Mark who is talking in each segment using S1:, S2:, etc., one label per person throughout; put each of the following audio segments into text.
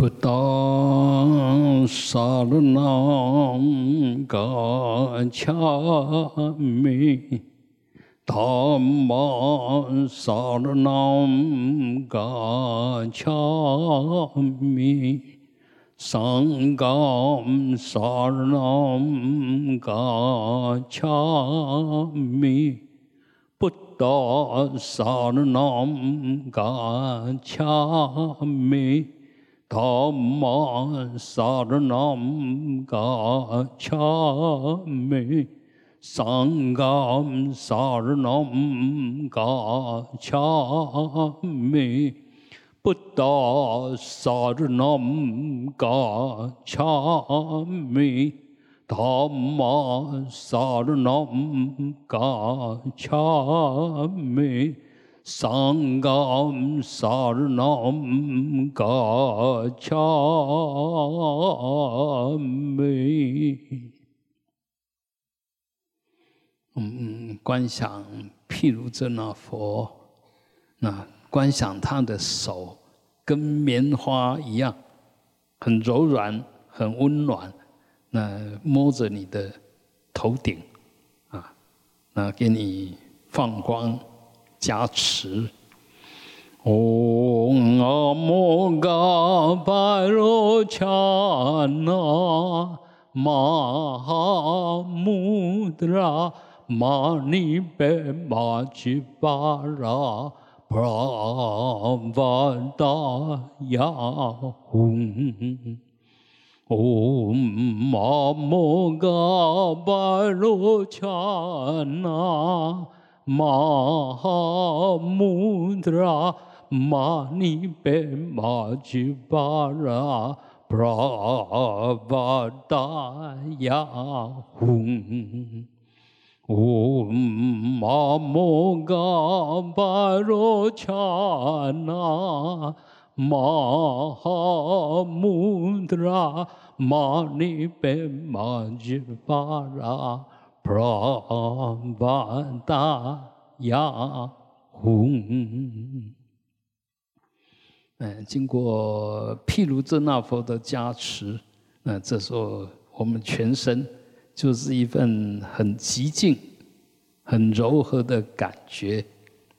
S1: Buddha saranam gacchami Dhamma saranam gacchami Sangam saranam gacchami Buddha saranam gacchami 南嘎恰米，桑嘎萨罗南嘎恰米，不达萨罗南嘎恰米。达玛萨罗南嘎恰米，桑嘎萨罗南嘎恰米，布达萨罗南嘎恰米，达玛萨罗南嘎恰米。桑嘎萨日南嘎恰美。嗯，观想譬如这那佛，那观想他的手跟棉花一样，很柔软，很温暖。那摸着你的头顶，啊，那给你放光。加持。嗡阿摩嘎巴罗伽那玛哈穆德拉玛尼贝玛吉巴拉布拉达雅吽。嗡阿摩嘎巴罗伽那。 마하무드라 마니 빼마지 바라 브라바다야 웅 오마모가 바로 차나 마하무드라 마니 빼마지 바라 达雅吽，嗯，经过毗卢遮那佛的加持，那这时候我们全身就是一份很极静、很柔和的感觉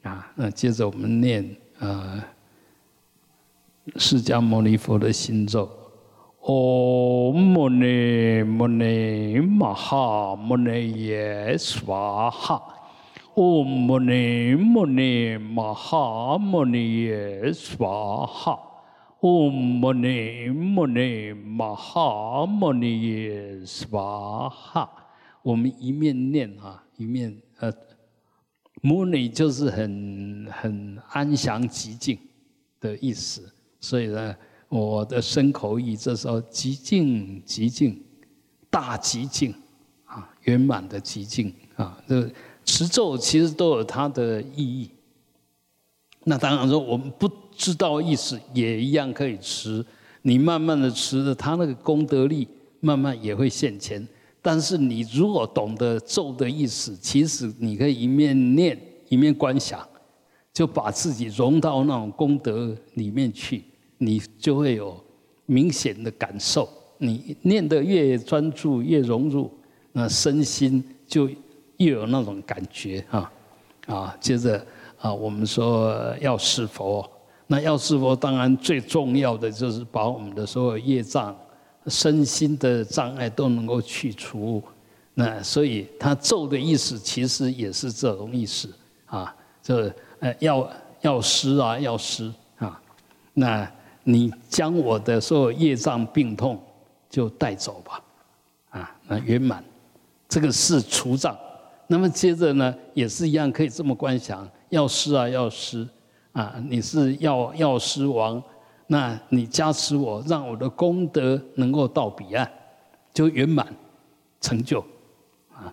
S1: 啊。那接着我们念啊，释迦牟尼佛的心咒。哦 mu name mu name ma ha mu name yes ma ha 哦 mu name mu name ma ha mu name yes ma ha 哦 mu name mu name ma ha mu name yes ma ha 我们一面念啊一面呃，mune 就是很很安详寂静的意思。所以呢我的身口意，这时候极静极静，大极静啊，圆满的极静啊。这持咒其实都有它的意义。那当然说，我们不知道意思也一样可以持。你慢慢的持，它那个功德力慢慢也会现前。但是你如果懂得咒的意思，其实你可以一面念一面观想，就把自己融到那种功德里面去。你就会有明显的感受，你念得越专注、越融入，那身心就越有那种感觉啊啊！接着啊，我们说要是佛，那要是佛，当然最重要的就是把我们的所有业障、身心的障碍都能够去除。那所以他咒的意思其实也是这种意思啊，这呃要要施啊，要施啊，那。你将我的所有业障病痛就带走吧，啊，那圆满，这个是除障。那么接着呢，也是一样可以这么观想：药师啊，药师啊，你是药药师王，那你加持我，让我的功德能够到彼岸，就圆满成就，啊，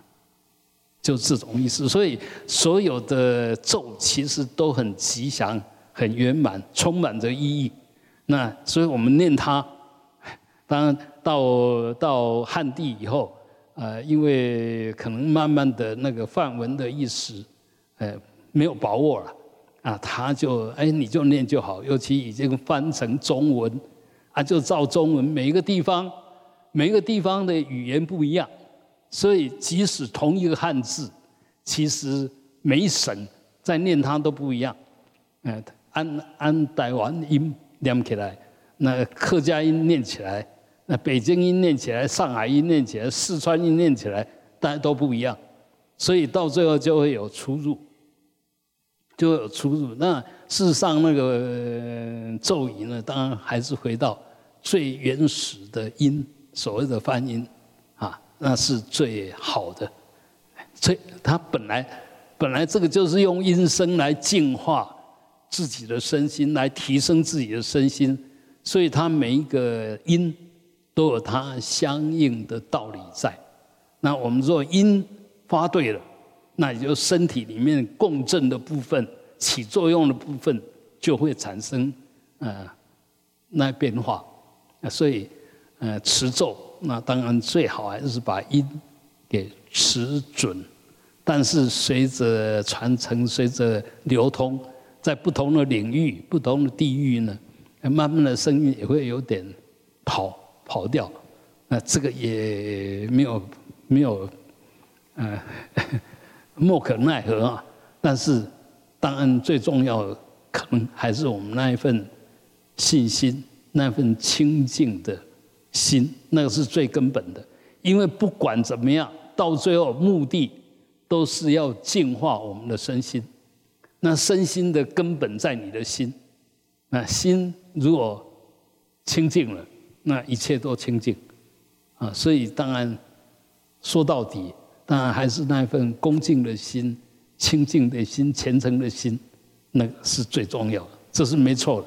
S1: 就这种意思。所以所有的咒其实都很吉祥、很圆满，充满着意义。那所以我们念它，当然到到汉地以后，呃，因为可能慢慢的那个梵文的意思，呃，没有把握了，啊，他就哎你就念就好，尤其已经翻成中文，啊，就照中文，每一个地方，每一个地方的语言不一样，所以即使同一个汉字，其实每省在念它都不一样。嗯，安安台湾音念起来，那客家音念起来，那北京音念起来，上海音念起来，四川音念起来，大家都不一样，所以到最后就会有出入，就有出入。那事实上，那个咒语呢，当然还是回到最原始的音，所谓的梵音，啊，那是最好的。最它本来本来这个就是用音声来净化自己的身心，来提升自己的身心，所以它每一个音都有它相应的道理在。那我们若音发对了，那也就身体里面共振的部分。起作用的部分就会产生呃那变化，所以呃持咒那当然最好还是把音给持准，但是随着传承、随着流通，在不同的领域、不同的地域呢，慢慢的声音也会有点跑跑掉，那这个也没有没有呃 莫可奈何啊，但是。当然，最重要的可能还是我们那一份信心，那份清净的心，那个是最根本的。因为不管怎么样，到最后目的都是要净化我们的身心。那身心的根本在你的心，那心如果清净了，那一切都清净啊。所以当然说到底，当然还是那一份恭敬的心。清净的心、虔诚的心，那是最重要的，这是没错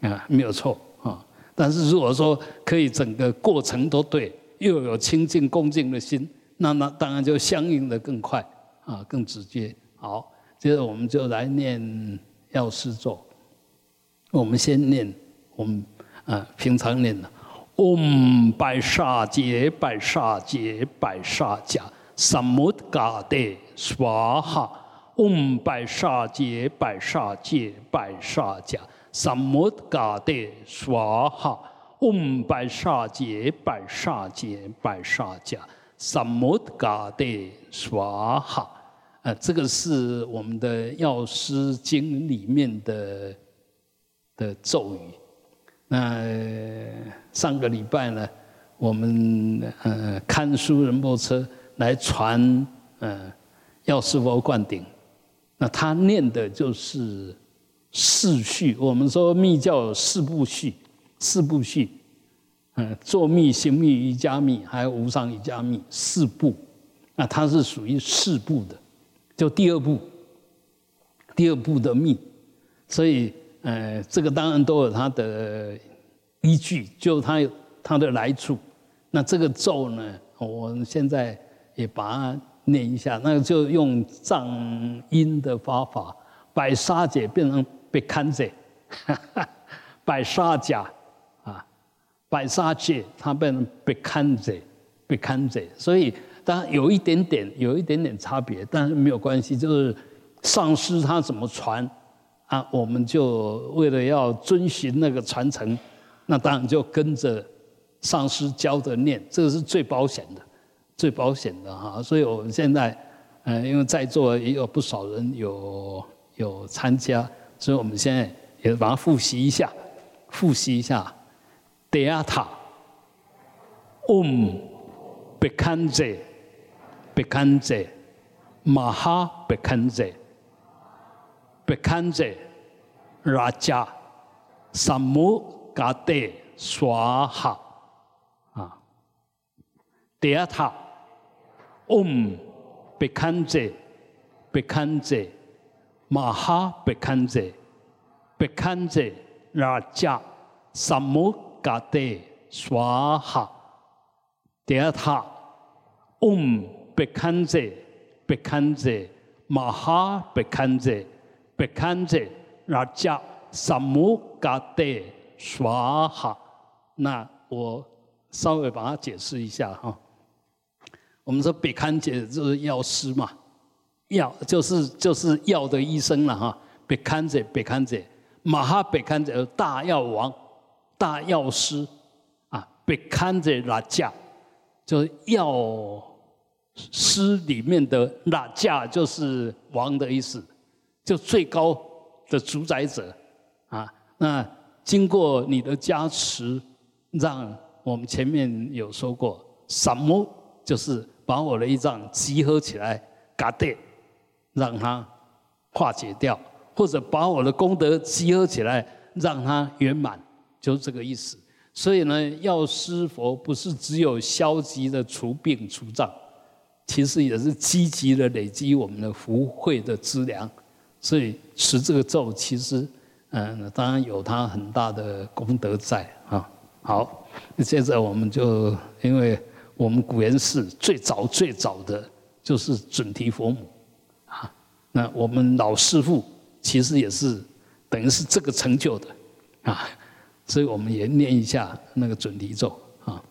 S1: 的，啊，没有错啊。但是如果说可以整个过程都对，又有清净恭敬的心，那那当然就相应的更快啊，更直接。好，接着我们就来念药师咒。我们先念，我们啊平常念的嗡白沙杰白沙杰白沙迦萨摩嘎德娑哈。嗡白沙界白沙界白沙迦萨摩嘎德娑哈。嗡白沙界白沙界白沙迦萨摩嘎德娑哈。呃，这个是我们的药师经里面的的咒语。那上个礼拜呢，我们呃看书人波车来传呃药师佛灌顶。那他念的就是四序，我们说密教有四部序，四部序，嗯，坐密、行密、瑜伽密，还有无上瑜伽密四部，那它是属于四部的，就第二步，第二步的命，所以，呃，这个当然都有它的依据，就它它的来处。那这个咒呢，我们现在也把它。念一下，那就用藏音的方法，百沙姐变成贝堪姐，百沙甲啊，百沙姐它变成贝堪姐，贝堪姐，所以当然有一点点，有一点点差别，但是没有关系，就是上师他怎么传啊，我们就为了要遵循那个传承，那当然就跟着上师教的念，这个是最保险的。最保险的哈，所以我们现在，嗯，因为在座也有不少人有有参加，所以我们现在也把它复习一下，复习一下。德亚塔，Om Bekanje 贝坎泽，马哈贝坎泽，贝坎泽，拉加，萨摩嘎德耍哈，啊，第二套，嗡贝坎泽，贝坎泽，马哈贝坎泽，贝坎泽，拉加，萨摩嘎德耍哈，第二套，嗡、嗯。Bekanje Bekanje Maha Bekanje Bekanje Raja Samugade Swaha 那我稍微把它解释一下哈。我们说北堪姐就是药师嘛，药就是就是药的医生了哈。北堪姐，北堪姐，马哈北堪姐大药王，大药师啊，被看着拉架，就是药诗里面的拉架，就是王的意思，就最高的主宰者啊。那经过你的加持，让我们前面有说过，什么就是把我的一仗集合起来，嘎对，让它化解掉，或者把我的功德集合起来，让它圆满。就是这个意思，所以呢，药师佛不是只有消极的除病除障，其实也是积极的累积我们的福慧的资粮。所以持这个咒，其实嗯，当然有它很大的功德在啊。好，接着我们就，因为我们古岩寺最早最早的就是准提佛母啊，那我们老师傅其实也是等于是这个成就的啊。所以我们也念一下那个准提咒啊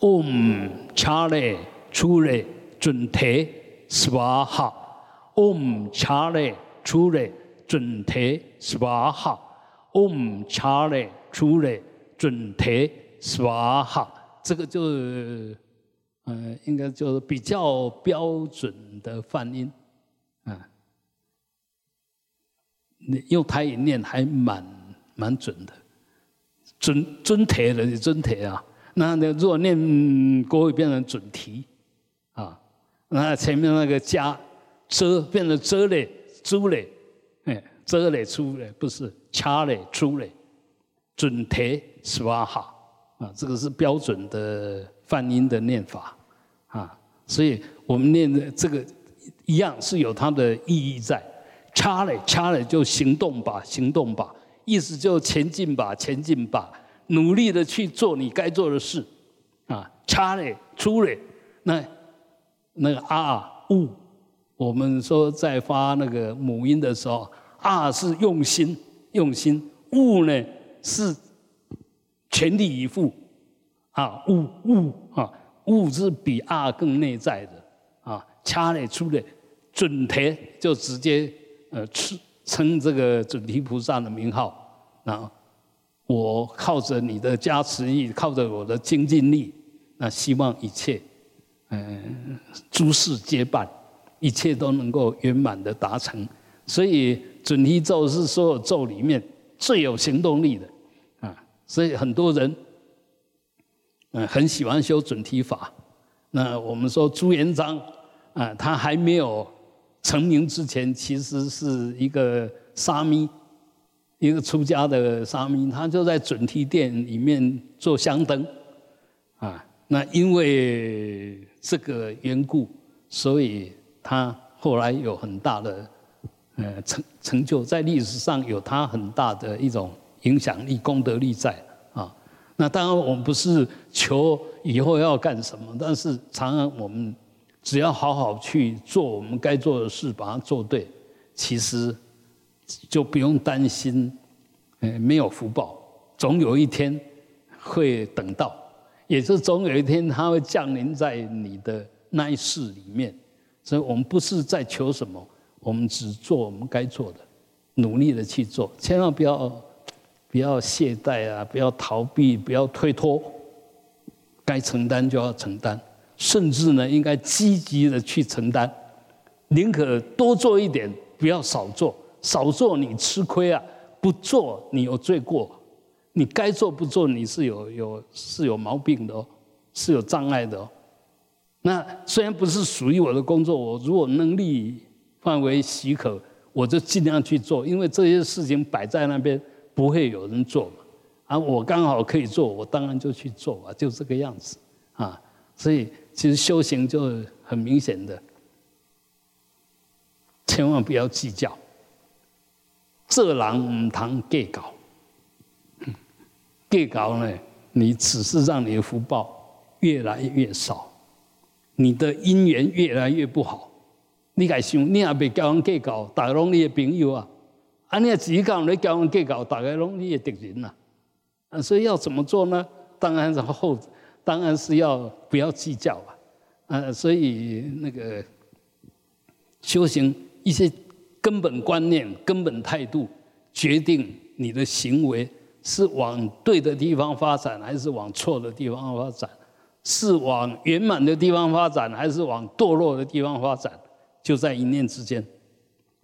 S1: ，Om Charlie Chule 准提 Swaha，Om Chale Chule 准提 Swaha，Om Chale Chule 准提娑哈这个就是嗯，应该就是比较标准的梵音啊，你用台语念还蛮蛮准的。准准提的准提啊，那那如果念国语变成准提，那前面那个加遮变成遮嘞、出嘞，哎，遮嘞、出嘞，不是掐嘞、出嘞，准提是哇哈啊，这个是标准的泛音的念法啊，所以我们念的这个一样是有它的意义在，掐嘞、掐嘞就行动吧，行动吧。意思就前进吧，前进吧，努力的去做你该做的事，啊，差嘞，出嘞，那那个啊悟，我们说在发那个母音的时候，啊是用心用心，悟呢是全力以赴，啊悟悟啊悟是比啊更内在的，啊掐嘞出来，准提就直接呃称。称这个准提菩萨的名号，那我靠着你的加持力，靠着我的精进力，那希望一切，嗯，诸事皆办，一切都能够圆满的达成。所以准提咒是所有咒里面最有行动力的啊！所以很多人，嗯，很喜欢修准提法。那我们说朱元璋啊，他还没有。成名之前，其实是一个沙弥，一个出家的沙弥，他就在准提殿里面做香灯，啊，那因为这个缘故，所以他后来有很大的呃成成就，在历史上有他很大的一种影响力、功德力在啊。那当然，我们不是求以后要干什么，但是常常我们。只要好好去做我们该做的事，把它做对，其实就不用担心，呃，没有福报，总有一天会等到，也是总有一天它会降临在你的那一世里面。所以我们不是在求什么，我们只做我们该做的，努力的去做，千万不要不要懈怠啊，不要逃避，不要推脱，该承担就要承担。甚至呢，应该积极的去承担，宁可多做一点，不要少做。少做你吃亏啊，不做你有罪过。你该做不做，你是有有是有毛病的哦，是有障碍的哦。那虽然不是属于我的工作，我如果能力范围许可，我就尽量去做，因为这些事情摆在那边，不会有人做嘛。啊，我刚好可以做，我当然就去做啊，就这个样子啊。所以。其实修行就很明显的，千万不要计较。这狼唔堂计搞，计搞呢，你只是让你的福报越来越少，你的姻缘越来越不好。你该想，你也别交人计较，大家拢你的朋友啊，啊，你自己讲你交人计较，大家拢你的敌人呐。啊，所以要怎么做呢？当然是后。当然是要不要计较啊，呃，所以那个修行一些根本观念、根本态度，决定你的行为是往对的地方发展，还是往错的地方发展？是往圆满的地方发展，还是往堕落的地方发展？就在一念之间。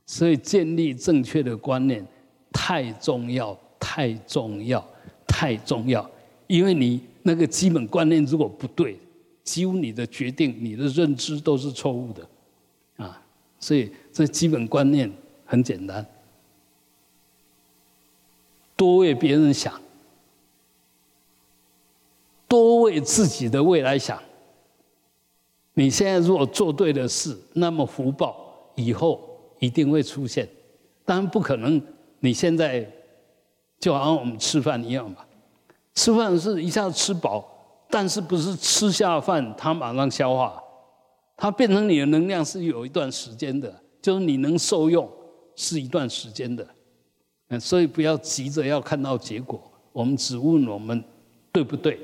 S1: 所以建立正确的观念太重要，太重要，太重要。因为你那个基本观念如果不对，几乎你的决定、你的认知都是错误的，啊。所以这基本观念很简单。多为别人想，多为自己的未来想。你现在如果做对的事，那么福报以后一定会出现。当然不可能，你现在就好像我们吃饭一样吧？吃饭是一下子吃饱，但是不是吃下饭它马上消化，它变成你的能量是有一段时间的，就是你能受用是一段时间的。所以不要急着要看到结果，我们只问我们对不对，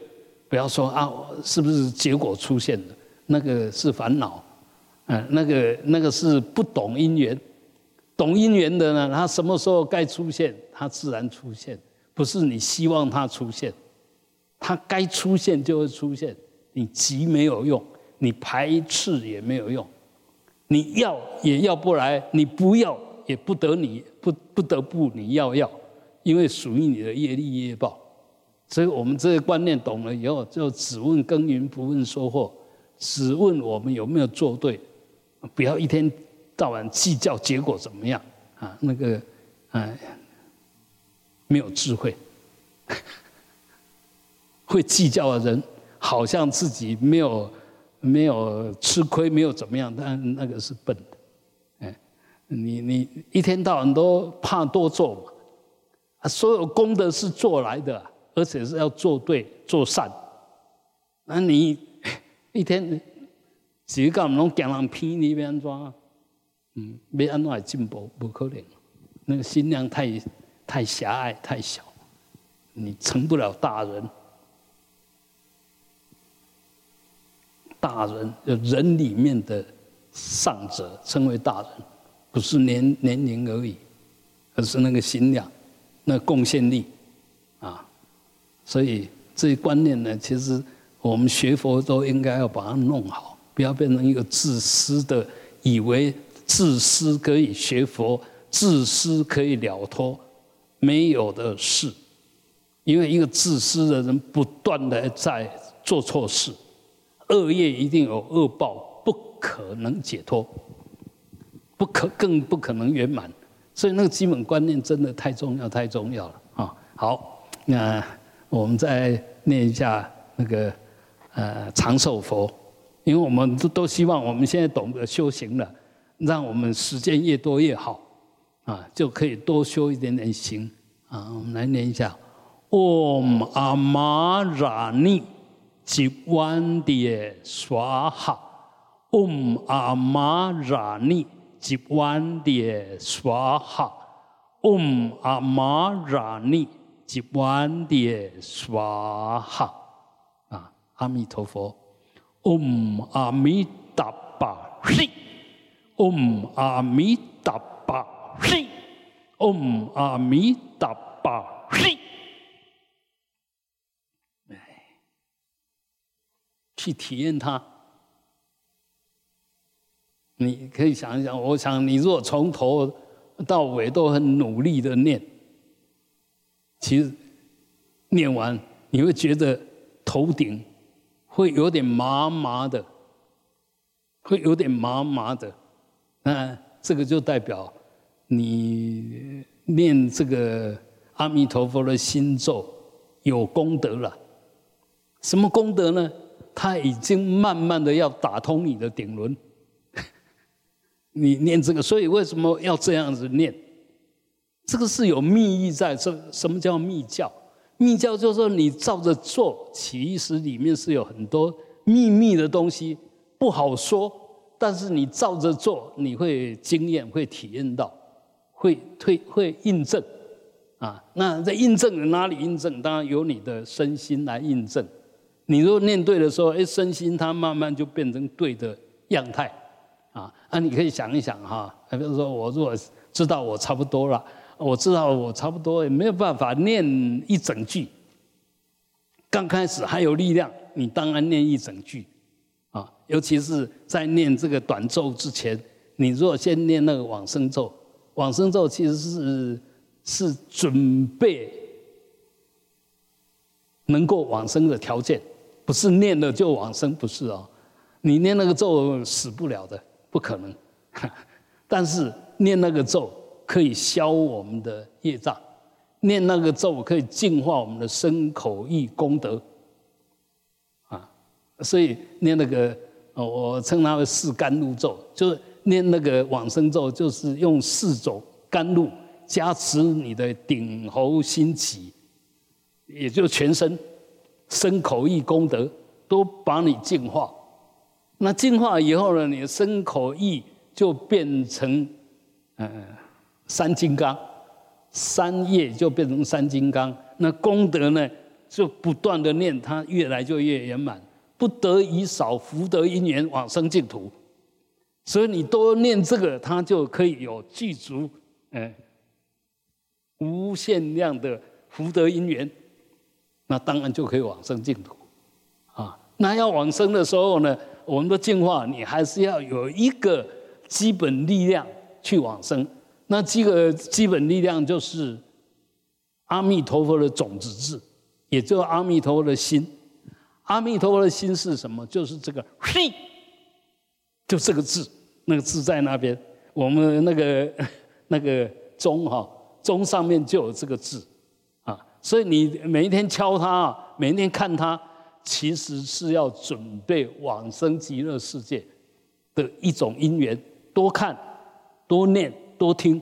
S1: 不要说啊是不是结果出现了，那个是烦恼，嗯，那个那个是不懂因缘，懂因缘的呢，他什么时候该出现，他自然出现，不是你希望他出现，他该出现就会出现，你急没有用，你排斥也没有用，你要也要不来，你不要。也不得你不不得不你要要，因为属于你的业力业报，所以我们这个观念懂了以后，就只问耕耘不问收获，只问我们有没有做对，不要一天到晚计较结果怎么样啊？那个哎，没有智慧，会计较的人好像自己没有没有吃亏，没有怎么样，但那个是笨。你你一天到晚都怕多做嘛？啊，所有功德是做来的，而且是要做对做善。那你一天几个人拢讲人骗你，要安怎？嗯，要安怎来进步？不可能，那个心量太太狭隘太小，你成不了大人。大人就，人里面的上者称为大人。不是年年龄而已，而是那个心量、那贡献力啊。所以这些观念呢，其实我们学佛都应该要把它弄好，不要变成一个自私的，以为自私可以学佛，自私可以了脱，没有的事。因为一个自私的人不断的在做错事，恶业一定有恶报，不可能解脱。不可，更不可能圆满，所以那个基本观念真的太重要，太重要了啊！好，那我们再念一下那个呃长寿佛，因为我们都都希望我们现在懂得修行了，让我们时间越多越好啊，就可以多修一点点行啊。我们来念一下：Om 阿玛拉尼吉万迭娑哈，Om 阿玛拉尼。吉万迭娑哈，啊，阿弥陀佛，Om 阿弥达巴西，Om 阿弥达巴西，Om 阿弥达巴西，去体验它。你可以想一想，我想你如果从头到尾都很努力的念，其实念完你会觉得头顶会有点麻麻的，会有点麻麻的，那这个就代表你念这个阿弥陀佛的心咒有功德了。什么功德呢？他已经慢慢的要打通你的顶轮。你念这个，所以为什么要这样子念？这个是有密意在。什什么叫密教？密教就是说你照着做，其实里面是有很多秘密的东西，不好说。但是你照着做，你会经验，会体验到，会推会印证啊。那在印证哪里印证？当然由你的身心来印证。你如果念对的时候，哎，身心它慢慢就变成对的样态。啊，那你可以想一想哈，比如说我如果知道我差不多了，我知道我差不多也没有办法念一整句。刚开始还有力量，你当然念一整句，啊，尤其是在念这个短咒之前，你如果先念那个往生咒，往生咒其实是是准备能够往生的条件，不是念了就往生，不是哦。你念那个咒死不了的，不可能。但是念那个咒可以消我们的业障。念那个咒可以净化我们的身口意功德，啊，所以念那个，我称它为四甘露咒，就是念那个往生咒，就是用四种甘露加持你的顶喉心起，也就全身身口意功德都把你净化。那净化以后呢，你的身口意就变成嗯三金刚。三业就变成三金刚，那功德呢，就不断的念，它越来就越圆满。不得已少福德因缘往生净土，所以你多念这个，它就可以有具足，哎，无限量的福德因缘，那当然就可以往生净土。啊，那要往生的时候呢，我们的净化，你还是要有一个基本力量去往生。那这个基本力量就是阿弥陀佛的种子字，也就是阿弥陀佛的心。阿弥陀佛的心是什么？就是这个“嘿”，就这个字，那个字在那边。我们那个 那个钟哈，钟上面就有这个字啊。所以你每一天敲它，每一天看它，其实是要准备往生极乐世界的一种因缘。多看，多念。多听，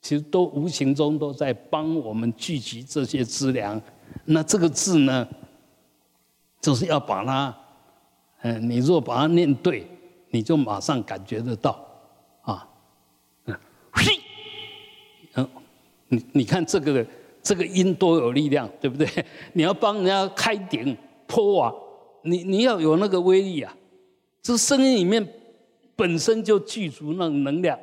S1: 其实都无形中都在帮我们聚集这些资粮。那这个字呢，就是要把它，嗯，你若把它念对，你就马上感觉得到，啊，嗯，嘿，嗯，你你看这个这个音多有力量，对不对？你要帮人家开顶拖啊，你你要有那个威力啊，这声音里面本身就具足那种能量。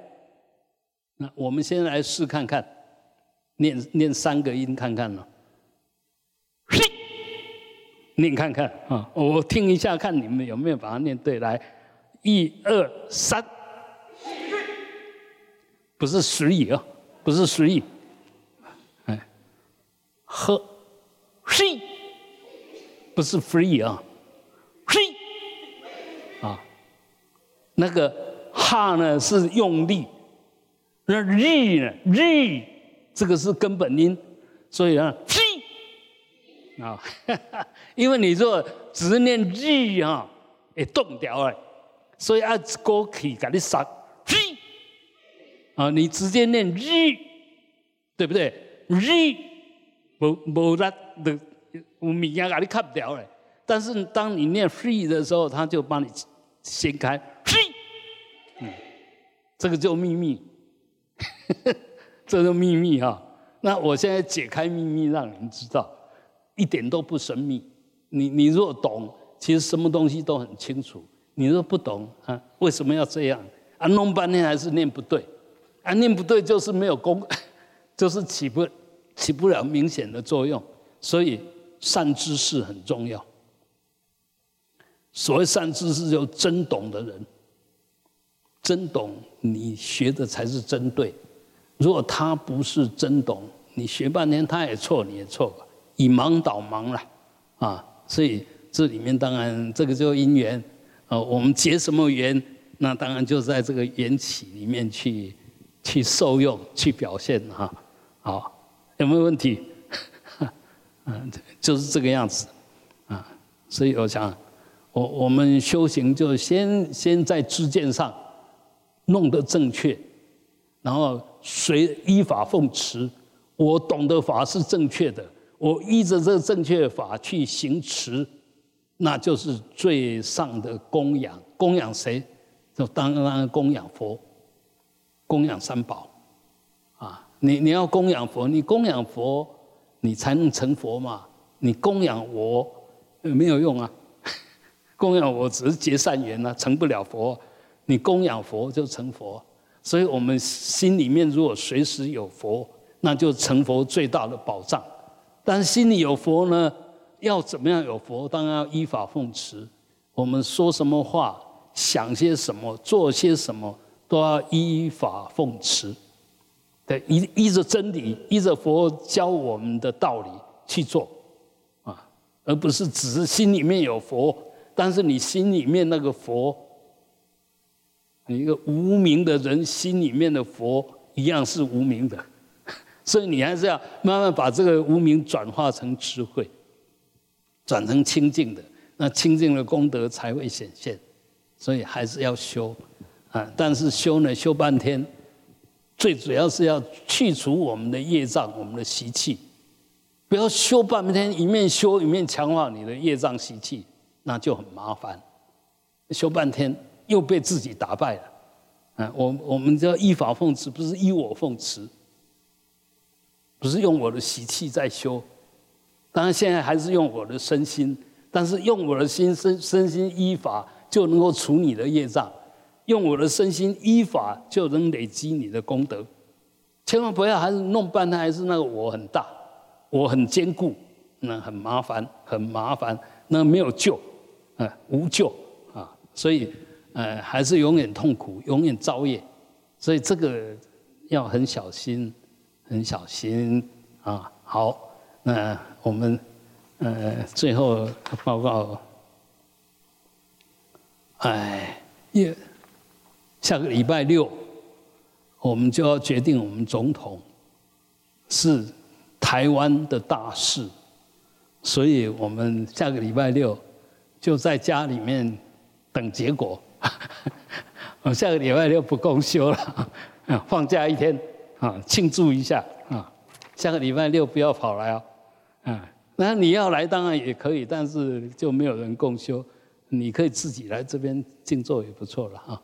S1: 那我们先来试看看，念念三个音看看呢。嘿，念看看啊，我听一下看你们有没有把它念对。来，一二三，不是 three 啊，不是 three，哎，呵，嘿，不是 free 啊，，free，啊，那个哈呢是用力。那日呢？日，这个是根本音，所以啊，日啊，因为你若只念日啊，会动掉哎，所以啊歌曲给你杀日啊，你直接念日，对不对？日无无力的有物件给你砍掉哎，但是当你念 free 的时候，他就帮你掀开 free，嗯，这个叫秘密。这是秘密哈，那我现在解开秘密，让你们知道，一点都不神秘。你你若懂，其实什么东西都很清楚。你若不懂啊，为什么要这样啊？弄半天还是念不对，啊，念不对就是没有功，就是起不起不了明显的作用。所以善知识很重要。所谓善知识，就真懂的人。真懂，你学的才是真对。如果他不是真懂，你学半天他也错，你也错，以盲导盲了啊！所以这里面当然这个就因缘，呃，我们结什么缘，那当然就在这个缘起里面去去受用、去表现哈。好，有没有问题？嗯，就是这个样子啊。所以我想，我我们修行就先先在知见上。弄得正确，然后随依法奉持，我懂得法是正确的，我依着这个正确法去行持，那就是最上的供养。供养谁？就当然供养佛，供养三宝。啊，你你要供养佛，你供养佛，你才能成佛嘛。你供养我没有用啊，供养我只是结善缘啊，成不了佛。你供养佛就成佛，所以我们心里面如果随时有佛，那就成佛最大的保障。但是心里有佛呢，要怎么样有佛？当然要依法奉持。我们说什么话，想些什么，做些什么，都要依法奉持。对，依依着真理，依着佛教我们的道理去做，啊，而不是只是心里面有佛，但是你心里面那个佛，你一个无名的人心里面的佛一样是无名的，所以你还是要慢慢把这个无名转化成智慧，转成清净的，那清净的功德才会显现，所以还是要修，啊，但是修呢，修半天。最主要是要去除我们的业障、我们的习气，不要修半天，一面修一面强化你的业障习气，那就很麻烦。修半天又被自己打败了。嗯，我我们叫依法奉持，不是依我奉持，不是用我的习气在修。当然现在还是用我的身心，但是用我的心身身心依法，就能够除你的业障。用我的身心依法，就能累积你的功德。千万不要还是弄半天，还是那个我很大，我很坚固，那很麻烦，很麻烦，那没有救，啊，无救啊！所以，呃，还是永远痛苦，永远造业。所以这个要很小心，很小心啊！好，那我们呃最后报告，哎，也。下个礼拜六，我们就要决定我们总统，是台湾的大事，所以我们下个礼拜六就在家里面等结果。我下个礼拜六不公休了，放假一天啊，庆祝一下啊。下个礼拜六不要跑来哦，啊，那你要来当然也可以，但是就没有人共修，你可以自己来这边静坐也不错了哈。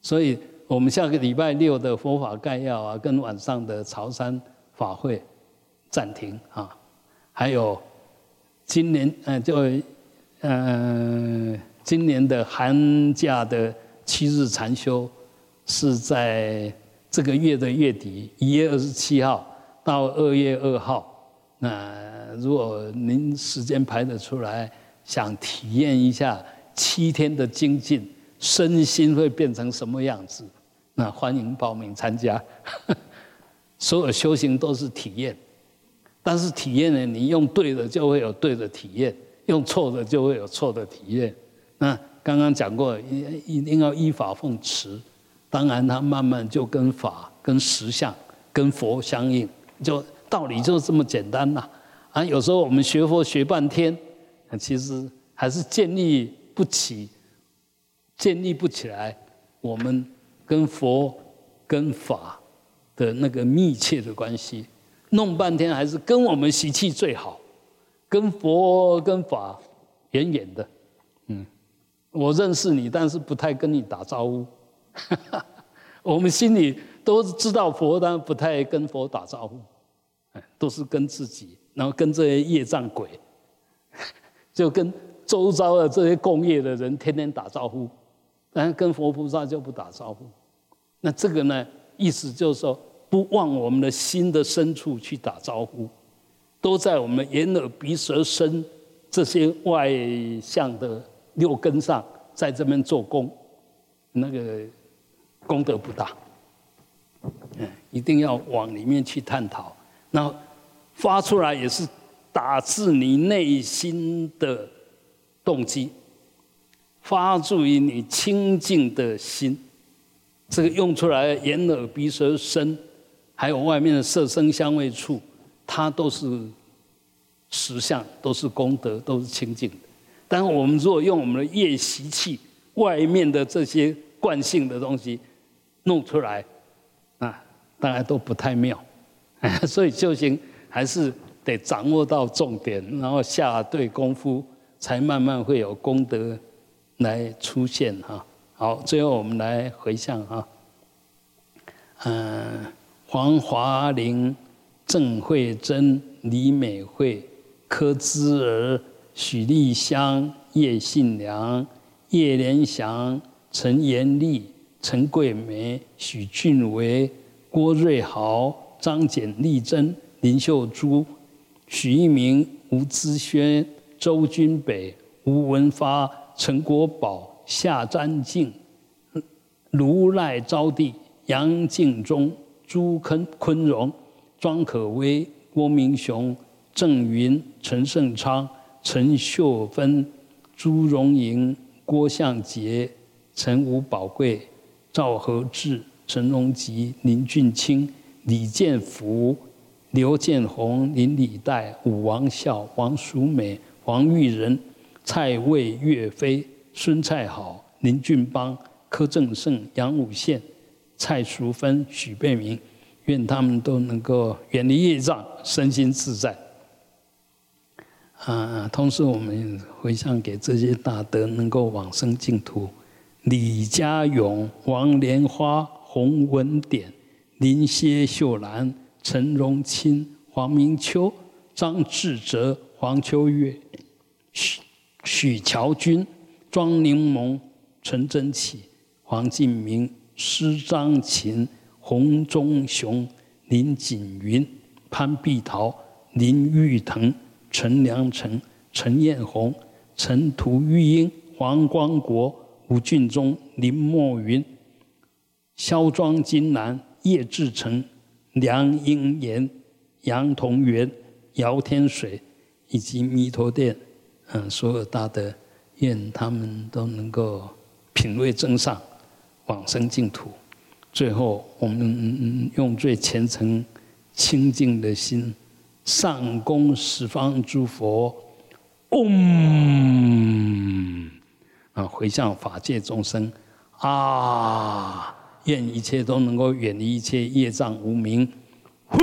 S1: 所以，我们下个礼拜六的佛法概要啊，跟晚上的潮汕法会暂停啊。还有，今年呃，就嗯，今年的寒假的七日禅修是在这个月的月底，一月二十七号到二月二号。那如果您时间排得出来，想体验一下七天的精进。身心会变成什么样子？那欢迎报名参加。所有修行都是体验，但是体验呢，你用对的就会有对的体验，用错的就会有错的体验。那刚刚讲过，一一定要依法奉持。当然，它慢慢就跟法、跟实相、跟佛相应，就道理就是这么简单呐。啊，有时候我们学佛学半天，其实还是建立不起。建立不起来，我们跟佛、跟法的那个密切的关系，弄半天还是跟我们习气最好，跟佛跟法远远的。嗯，我认识你，但是不太跟你打招呼。我们心里都知道佛，但不太跟佛打招呼，都是跟自己，然后跟这些业障鬼，就跟周遭的这些共业的人天天打招呼。但跟佛菩萨就不打招呼，那这个呢？意思就是说，不往我们的心的深处去打招呼，都在我们眼耳鼻舌身这些外向的六根上，在这边做功，那个功德不大。嗯，一定要往里面去探讨，那发出来也是打自你内心的动机。发自于你清净的心，这个用出来眼耳鼻舌身，还有外面的色声香味触，它都是实相，都是功德，都是清净的。但我们如果用我们的业习气，外面的这些惯性的东西弄出来，啊，大家都不太妙。所以修行还是得掌握到重点，然后下对功夫，才慢慢会有功德。来出现哈，好，最后我们来回向哈。嗯，黄华玲、郑慧珍、李美惠、柯姿儿、许丽香、叶信良、叶连祥、陈延丽、陈桂梅、许俊维、郭瑞豪、张简丽珍、林秀珠、许一鸣、吴资轩、周君北、吴文发、陈国宝、夏占静、卢赖招娣、杨敬忠、朱坤坤荣、庄可威、郭明雄、郑云、陈胜昌、陈秀芬、朱荣莹、郭向杰、陈吴宝贵、赵和志、陈荣吉、林俊清、李建福、刘建宏、林李代、武王孝、王淑美、王玉仁、蔡魏、岳飞、孙蔡好、林俊邦。柯正胜、杨武宪、蔡淑芬、许贝明，愿他们都能够远离业障，身心自在。啊，同时我们回向给这些大德，能够往生净土。李家勇、王莲花、洪文典、林歇秀兰、陈荣清、黄明秋、张志哲、黄秋月、许乔军、庄柠檬、陈真启。黄敬明、施张琴、洪忠雄、林锦云、潘碧桃、林玉腾、陈良成、陈艳红、陈图玉英、黄光国、吴俊忠、林墨云、肖庄金兰、叶志成、梁英言、杨同元、姚天水以及弥陀殿，嗯，所有大德，愿他们都能够品味增上。往生净土，最后我们用最虔诚、清净的心，上供十方诸佛，嗡，啊，回向法界众生，啊，愿一切都能够远离一切业障无明，呼。